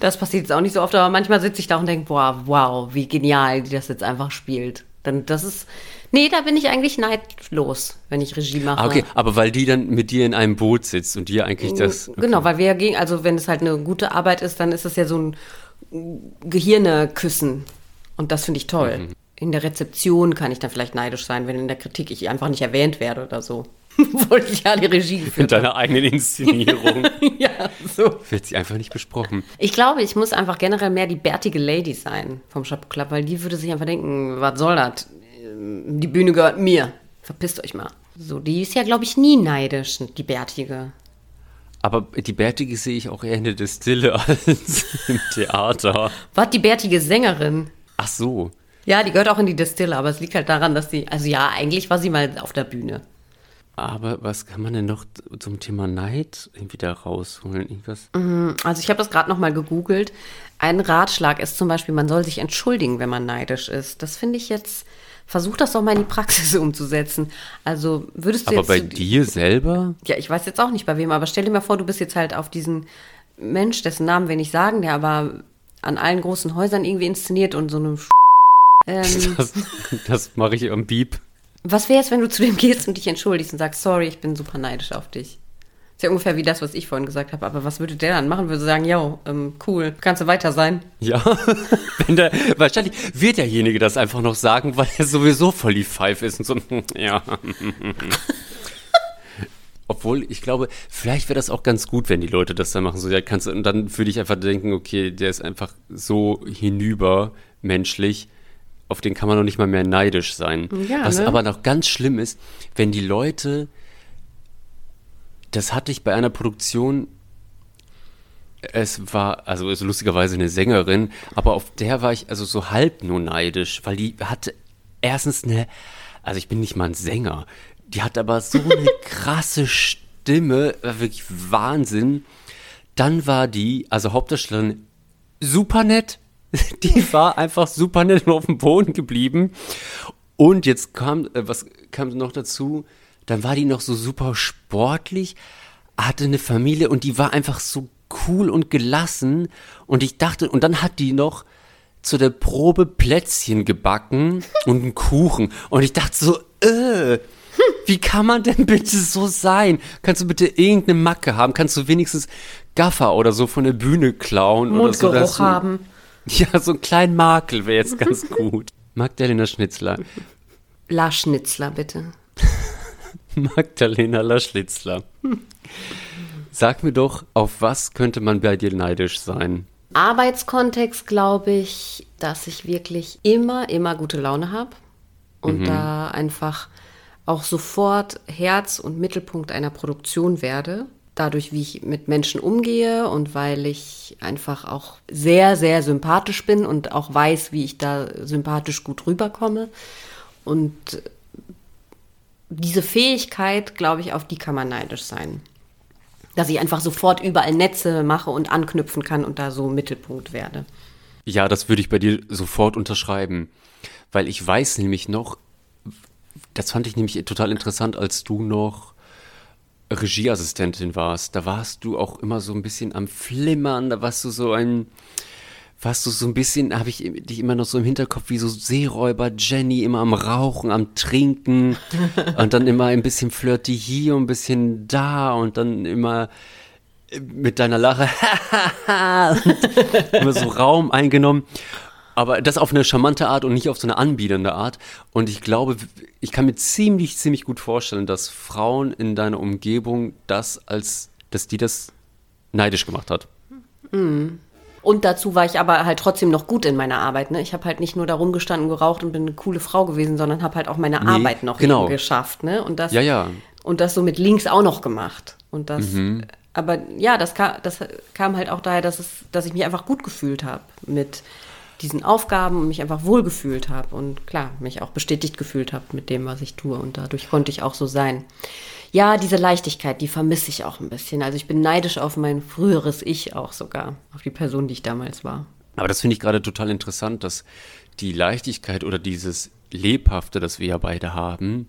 das passiert jetzt auch nicht so oft, aber manchmal sitze ich da und denke, boah, wow, wie genial die das jetzt einfach spielt. Dann, das ist, nee, da bin ich eigentlich neidlos, wenn ich Regie mache. Ah, okay, aber weil die dann mit dir in einem Boot sitzt und dir eigentlich das. Genau, weil wir ja gegen, also wenn es halt eine gute Arbeit ist, dann ist es ja so ein Gehirne-Küssen. Und das finde ich toll. Mhm. In der Rezeption kann ich dann vielleicht neidisch sein, wenn in der Kritik ich einfach nicht erwähnt werde oder so. Obwohl ich ja die Regie In geführt habe. deiner eigenen Inszenierung ja, so. wird sie einfach nicht besprochen. Ich glaube, ich muss einfach generell mehr die bärtige Lady sein vom Chapeau Club, weil die würde sich einfach denken, was soll das? Die Bühne gehört mir. Verpisst euch mal. So, die ist ja, glaube ich, nie neidisch, die bärtige. Aber die Bärtige sehe ich auch eher in der Distille als im Theater. Was, die bärtige Sängerin? Ach so. Ja, die gehört auch in die Destille, aber es liegt halt daran, dass sie, also ja, eigentlich war sie mal auf der Bühne. Aber was kann man denn noch zum Thema Neid irgendwie da rausholen? Irgendwas? Also ich habe das gerade nochmal gegoogelt. Ein Ratschlag ist zum Beispiel, man soll sich entschuldigen, wenn man neidisch ist. Das finde ich jetzt, versuch das doch mal in die Praxis umzusetzen. Also würdest du Aber jetzt... bei zu- dir selber? Ja, ich weiß jetzt auch nicht bei wem, aber stell dir mal vor, du bist jetzt halt auf diesen Mensch, dessen Namen wir nicht sagen, der aber an allen großen Häusern irgendwie inszeniert und so einem ähm, Das, das mache ich am Beep. Was wäre es, wenn du zu dem gehst und dich entschuldigst und sagst, sorry, ich bin super neidisch auf dich? Ist ja ungefähr wie das, was ich vorhin gesagt habe. Aber was würde der dann machen? Würde sagen, yo, ähm, cool, kannst du weiter sein? Ja, wenn der, wahrscheinlich wird derjenige das einfach noch sagen, weil er sowieso voll die Pfeife ist und so, ja. Obwohl, ich glaube, vielleicht wäre das auch ganz gut, wenn die Leute das dann machen. So, ja, kannst und dann würde ich einfach denken, okay, der ist einfach so hinüber menschlich, auf den kann man noch nicht mal mehr neidisch sein. Ja, Was ne? aber noch ganz schlimm ist, wenn die Leute, das hatte ich bei einer Produktion, es war, also ist lustigerweise eine Sängerin, aber auf der war ich also so halb nur neidisch, weil die hatte erstens eine, also ich bin nicht mal ein Sänger, die hat aber so eine krasse Stimme, war wirklich Wahnsinn. Dann war die, also Hauptdarstellerin, super nett. Die war einfach super nett und auf dem Boden geblieben. Und jetzt kam, äh, was kam noch dazu? Dann war die noch so super sportlich, hatte eine Familie und die war einfach so cool und gelassen. Und ich dachte, und dann hat die noch zu der Probe Plätzchen gebacken und einen Kuchen. Und ich dachte so, äh, wie kann man denn bitte so sein? Kannst du bitte irgendeine Macke haben? Kannst du wenigstens Gaffer oder so von der Bühne klauen? oder so, Mundgeruch dass du- haben. ja, so einen kleinen Makel wäre jetzt ganz gut. Magdalena Schnitzler. La Schnitzler, bitte. Magdalena Laschlitzler. Sag mir doch, auf was könnte man bei dir neidisch sein? Arbeitskontext glaube ich, dass ich wirklich immer, immer gute Laune habe und da einfach auch sofort Herz und Mittelpunkt einer Produktion werde. Dadurch, wie ich mit Menschen umgehe und weil ich einfach auch sehr, sehr sympathisch bin und auch weiß, wie ich da sympathisch gut rüberkomme. Und diese Fähigkeit, glaube ich, auf die kann man neidisch sein. Dass ich einfach sofort überall Netze mache und anknüpfen kann und da so Mittelpunkt werde. Ja, das würde ich bei dir sofort unterschreiben. Weil ich weiß nämlich noch, das fand ich nämlich total interessant, als du noch Regieassistentin warst. Da warst du auch immer so ein bisschen am Flimmern, da warst du so ein, warst du so ein bisschen, habe ich dich immer noch so im Hinterkopf, wie so Seeräuber Jenny, immer am Rauchen, am Trinken und dann immer ein bisschen flirty hier und ein bisschen da und dann immer mit deiner Lache immer so Raum eingenommen. Aber das auf eine charmante Art und nicht auf so eine anbiedernde Art. Und ich glaube, ich kann mir ziemlich, ziemlich gut vorstellen, dass Frauen in deiner Umgebung das als, dass die das neidisch gemacht hat. Mhm. Und dazu war ich aber halt trotzdem noch gut in meiner Arbeit. Ne? Ich habe halt nicht nur da rumgestanden, geraucht und bin eine coole Frau gewesen, sondern habe halt auch meine nee, Arbeit noch genau. geschafft. Ne? Und das, ja, ja. Und das so mit links auch noch gemacht. Und das, mhm. aber ja, das kam, das kam halt auch daher, dass, es, dass ich mich einfach gut gefühlt habe mit diesen Aufgaben und mich einfach wohlgefühlt habe und klar, mich auch bestätigt gefühlt habe mit dem, was ich tue. Und dadurch konnte ich auch so sein ja, diese Leichtigkeit, die vermisse ich auch ein bisschen. Also ich bin neidisch auf mein früheres Ich auch sogar, auf die Person, die ich damals war. Aber das finde ich gerade total interessant, dass die Leichtigkeit oder dieses Lebhafte, das wir ja beide haben,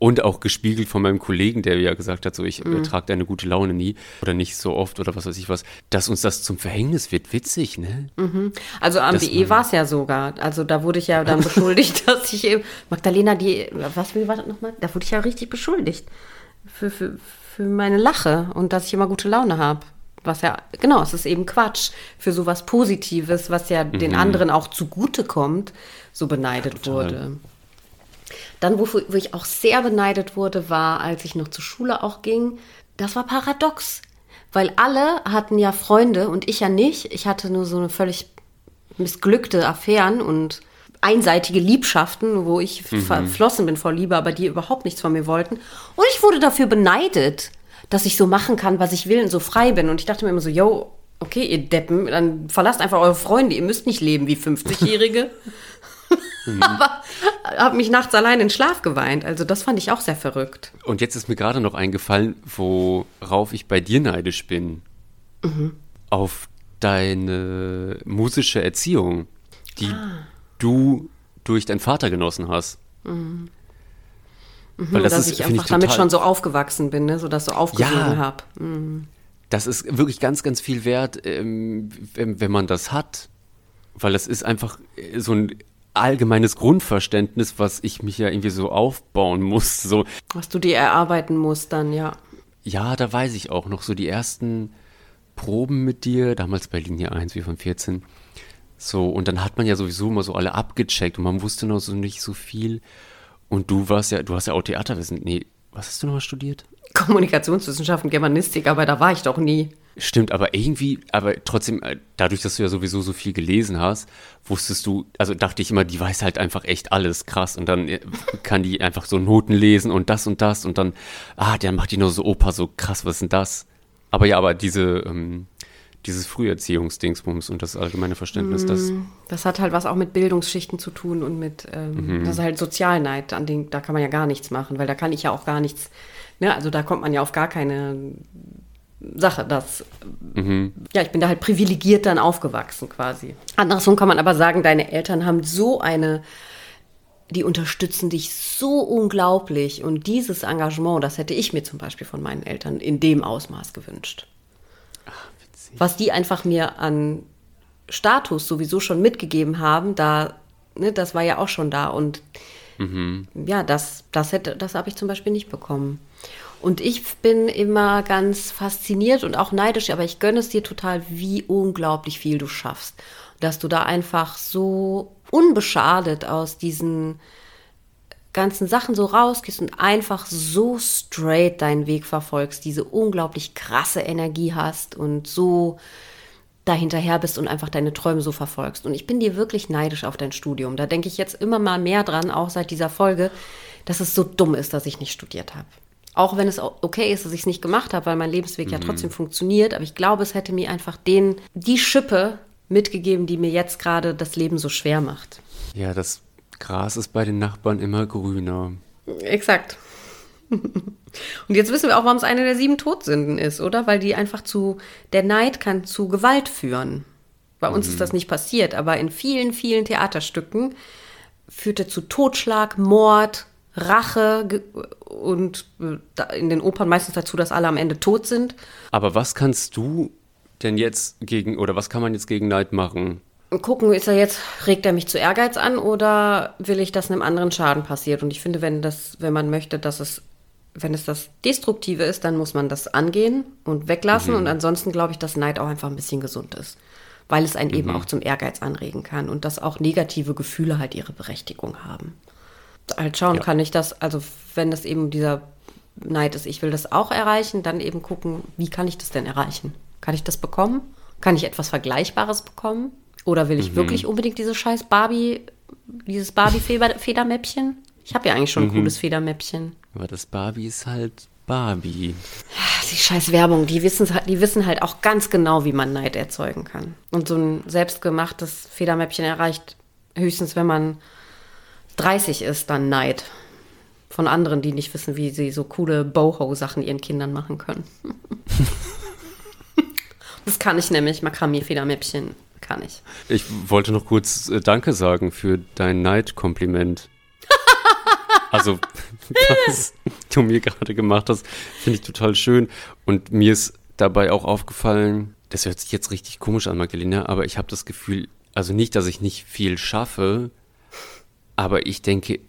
und auch gespiegelt von meinem Kollegen, der ja gesagt hat, so ich mhm. trage deine gute Laune nie oder nicht so oft oder was weiß ich was, dass uns das zum Verhängnis wird. Witzig, ne? Mhm. Also am BE war es ja sogar. Also da wurde ich ja dann beschuldigt, dass ich eben, Magdalena, die, was war das nochmal? Da wurde ich ja richtig beschuldigt für, für, für meine Lache und dass ich immer gute Laune habe. Was ja, genau, es ist eben Quatsch. Für sowas Positives, was ja mhm. den anderen auch zugute kommt, so beneidet Total. wurde. Dann, wo, wo ich auch sehr beneidet wurde, war, als ich noch zur Schule auch ging, das war paradox. Weil alle hatten ja Freunde und ich ja nicht. Ich hatte nur so eine völlig missglückte Affären und einseitige Liebschaften, wo ich mhm. verflossen bin vor Liebe, aber die überhaupt nichts von mir wollten. Und ich wurde dafür beneidet, dass ich so machen kann, was ich will und so frei bin. Und ich dachte mir immer so, yo, okay, ihr Deppen, dann verlasst einfach eure Freunde, ihr müsst nicht leben wie 50-Jährige. Mhm. aber habe mich nachts allein in Schlaf geweint. Also das fand ich auch sehr verrückt. Und jetzt ist mir gerade noch eingefallen, worauf ich bei dir neidisch bin. Mhm. Auf deine musische Erziehung, die ah du durch deinen Vater genossen hast. Mhm. Weil das dass ist, ich einfach ich damit schon so aufgewachsen bin, ne? so dass so aufgesogen ja, habe. Mhm. Das ist wirklich ganz, ganz viel wert, ähm, wenn, wenn man das hat. Weil das ist einfach äh, so ein allgemeines Grundverständnis, was ich mich ja irgendwie so aufbauen muss. So. Was du dir erarbeiten musst dann, ja. Ja, da weiß ich auch noch so die ersten Proben mit dir, damals bei Linie 1 wie von 14 so, und dann hat man ja sowieso immer so alle abgecheckt und man wusste noch so nicht so viel. Und du warst ja, du hast ja auch Theaterwissen. Nee, was hast du nochmal studiert? Kommunikationswissenschaften, Germanistik, aber da war ich doch nie. Stimmt, aber irgendwie, aber trotzdem, äh, dadurch, dass du ja sowieso so viel gelesen hast, wusstest du, also dachte ich immer, die weiß halt einfach echt alles krass und dann äh, kann die einfach so Noten lesen und das und das und dann, ah, dann macht die nur so Opa so krass, was ist denn das? Aber ja, aber diese, ähm, dieses Früherziehungsdingsbums und das allgemeine Verständnis, das. Mm, das hat halt was auch mit Bildungsschichten zu tun und mit, ähm, mhm. das ist halt Sozialneid, an den, da kann man ja gar nichts machen, weil da kann ich ja auch gar nichts, ne, also da kommt man ja auf gar keine Sache, dass, mhm. ja, ich bin da halt privilegiert dann aufgewachsen quasi. Andersrum kann man aber sagen, deine Eltern haben so eine, die unterstützen dich so unglaublich und dieses Engagement, das hätte ich mir zum Beispiel von meinen Eltern in dem Ausmaß gewünscht was die einfach mir an Status sowieso schon mitgegeben haben, da, ne, das war ja auch schon da. Und mhm. ja, das, das hätte, das habe ich zum Beispiel nicht bekommen. Und ich bin immer ganz fasziniert und auch neidisch, aber ich gönne es dir total, wie unglaublich viel du schaffst. Dass du da einfach so unbeschadet aus diesen ganzen Sachen so rausgehst und einfach so straight deinen Weg verfolgst, diese unglaublich krasse Energie hast und so dahinterher bist und einfach deine Träume so verfolgst. Und ich bin dir wirklich neidisch auf dein Studium. Da denke ich jetzt immer mal mehr dran, auch seit dieser Folge, dass es so dumm ist, dass ich nicht studiert habe. Auch wenn es okay ist, dass ich es nicht gemacht habe, weil mein Lebensweg mhm. ja trotzdem funktioniert. Aber ich glaube, es hätte mir einfach den, die Schippe mitgegeben, die mir jetzt gerade das Leben so schwer macht. Ja, das Gras ist bei den Nachbarn immer grüner. Exakt. Und jetzt wissen wir auch, warum es eine der sieben Todsünden ist, oder? Weil die einfach zu, der Neid kann zu Gewalt führen. Bei uns mhm. ist das nicht passiert, aber in vielen, vielen Theaterstücken führt er zu Totschlag, Mord, Rache und äh, in den Opern meistens dazu, dass alle am Ende tot sind. Aber was kannst du denn jetzt gegen, oder was kann man jetzt gegen Neid machen? gucken, ist er jetzt, regt er mich zu Ehrgeiz an oder will ich, dass einem anderen Schaden passiert? Und ich finde, wenn das, wenn man möchte, dass es, wenn es das Destruktive ist, dann muss man das angehen und weglassen. Und ansonsten glaube ich, dass Neid auch einfach ein bisschen gesund ist. Weil es einen eben auch zum Ehrgeiz anregen kann und dass auch negative Gefühle halt ihre Berechtigung haben. Halt schauen, Ja. kann ich das, also wenn das eben dieser Neid ist, ich will das auch erreichen, dann eben gucken, wie kann ich das denn erreichen? Kann ich das bekommen? Kann ich etwas Vergleichbares bekommen? Oder will ich wirklich unbedingt diese scheiß Barbie, dieses Barbie-Federmäppchen? Ich habe ja eigentlich schon ein cooles Federmäppchen. Aber das Barbie ist halt Barbie. Die scheiß Werbung, die wissen, die wissen halt auch ganz genau, wie man Neid erzeugen kann. Und so ein selbstgemachtes Federmäppchen erreicht höchstens, wenn man 30 ist, dann Neid. Von anderen, die nicht wissen, wie sie so coole Boho-Sachen ihren Kindern machen können. das kann ich nämlich, Makramee-Federmäppchen kann ich. Ich wollte noch kurz äh, Danke sagen für dein Neidkompliment. Also, was du mir gerade gemacht hast, finde ich total schön. Und mir ist dabei auch aufgefallen, das hört sich jetzt richtig komisch an, Magdalena, aber ich habe das Gefühl, also nicht, dass ich nicht viel schaffe, aber ich denke,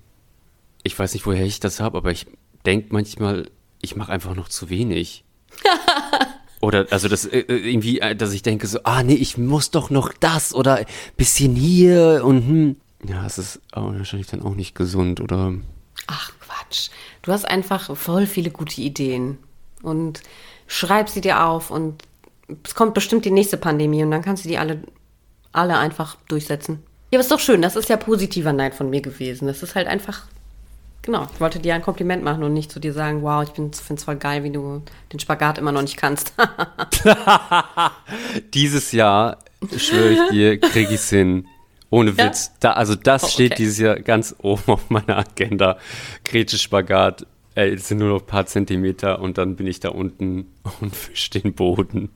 ich weiß nicht, woher ich das habe, aber ich denke manchmal, ich mache einfach noch zu wenig. Oder also das äh, äh, irgendwie, äh, dass ich denke so, ah nee, ich muss doch noch das oder bisschen hier und hm. Ja, es ist auch wahrscheinlich dann auch nicht gesund oder Ach Quatsch. Du hast einfach voll viele gute Ideen. Und schreib sie dir auf und es kommt bestimmt die nächste Pandemie und dann kannst du die alle, alle einfach durchsetzen. Ja, aber ist doch schön. Das ist ja positiver Neid von mir gewesen. Das ist halt einfach, genau, ich wollte dir ein Kompliment machen und nicht zu dir sagen, wow, ich finde es voll geil, wie du den Spagat immer noch nicht kannst. dieses Jahr, schwöre ich dir, krieg ich's hin. Ohne Ja? Witz. Da, also das Oh, steht okay. dieses Jahr ganz oben auf meiner Agenda. Grete Spagat. Ey, es sind nur noch ein paar Zentimeter und dann bin ich da unten und fisch den Boden.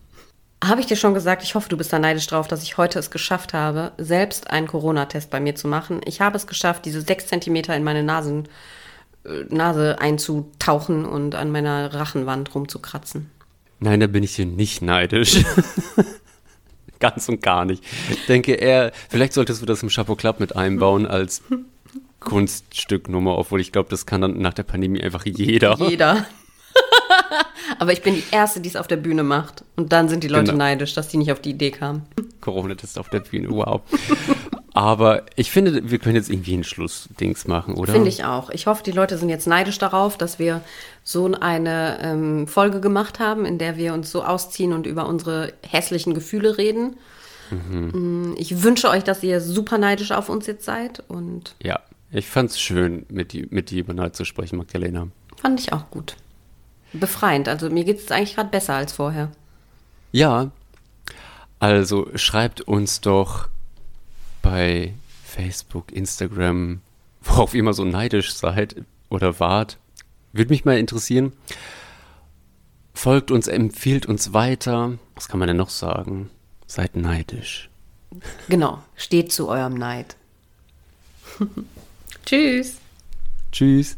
Habe ich dir schon gesagt, ich hoffe, du bist da neidisch drauf, dass ich heute es geschafft habe, selbst einen Corona-Test bei mir zu machen. Ich habe es geschafft, diese sechs Zentimeter in meine Nasen, äh, Nase einzutauchen und an meiner Rachenwand rumzukratzen. Nein, da bin ich dir nicht neidisch. Ganz und gar nicht. Ich denke eher, vielleicht solltest du das im Chapeau Club mit einbauen als Kunststücknummer, obwohl ich glaube, das kann dann nach der Pandemie einfach jeder. Jeder. Aber ich bin die Erste, die es auf der Bühne macht. Und dann sind die Leute Genau. neidisch, dass die nicht auf die Idee kamen. Corona-Test auf der Bühne, wow. Aber ich finde, wir können jetzt irgendwie ein Schlussdings machen, oder? Finde ich auch. Ich hoffe, die Leute sind jetzt neidisch darauf, dass wir so eine ähm, Folge gemacht haben, in der wir uns so ausziehen und über unsere hässlichen Gefühle reden. Mm, Ich wünsche euch, dass ihr super neidisch auf uns jetzt seid und Ja, ich fand's schön, mit, die, mit dir über Neid zu sprechen, Magdalena. fand ich auch gut. Befreiend. Also mir geht es eigentlich gerade besser als vorher. Ja, also schreibt uns doch bei Facebook, Instagram, worauf ihr immer so neidisch seid oder wart. Würde mich mal interessieren. Folgt uns, empfiehlt uns weiter. Was kann man denn noch sagen? Seid neidisch. Genau. Steht zu eurem Neid. Tschüss. Tschüss.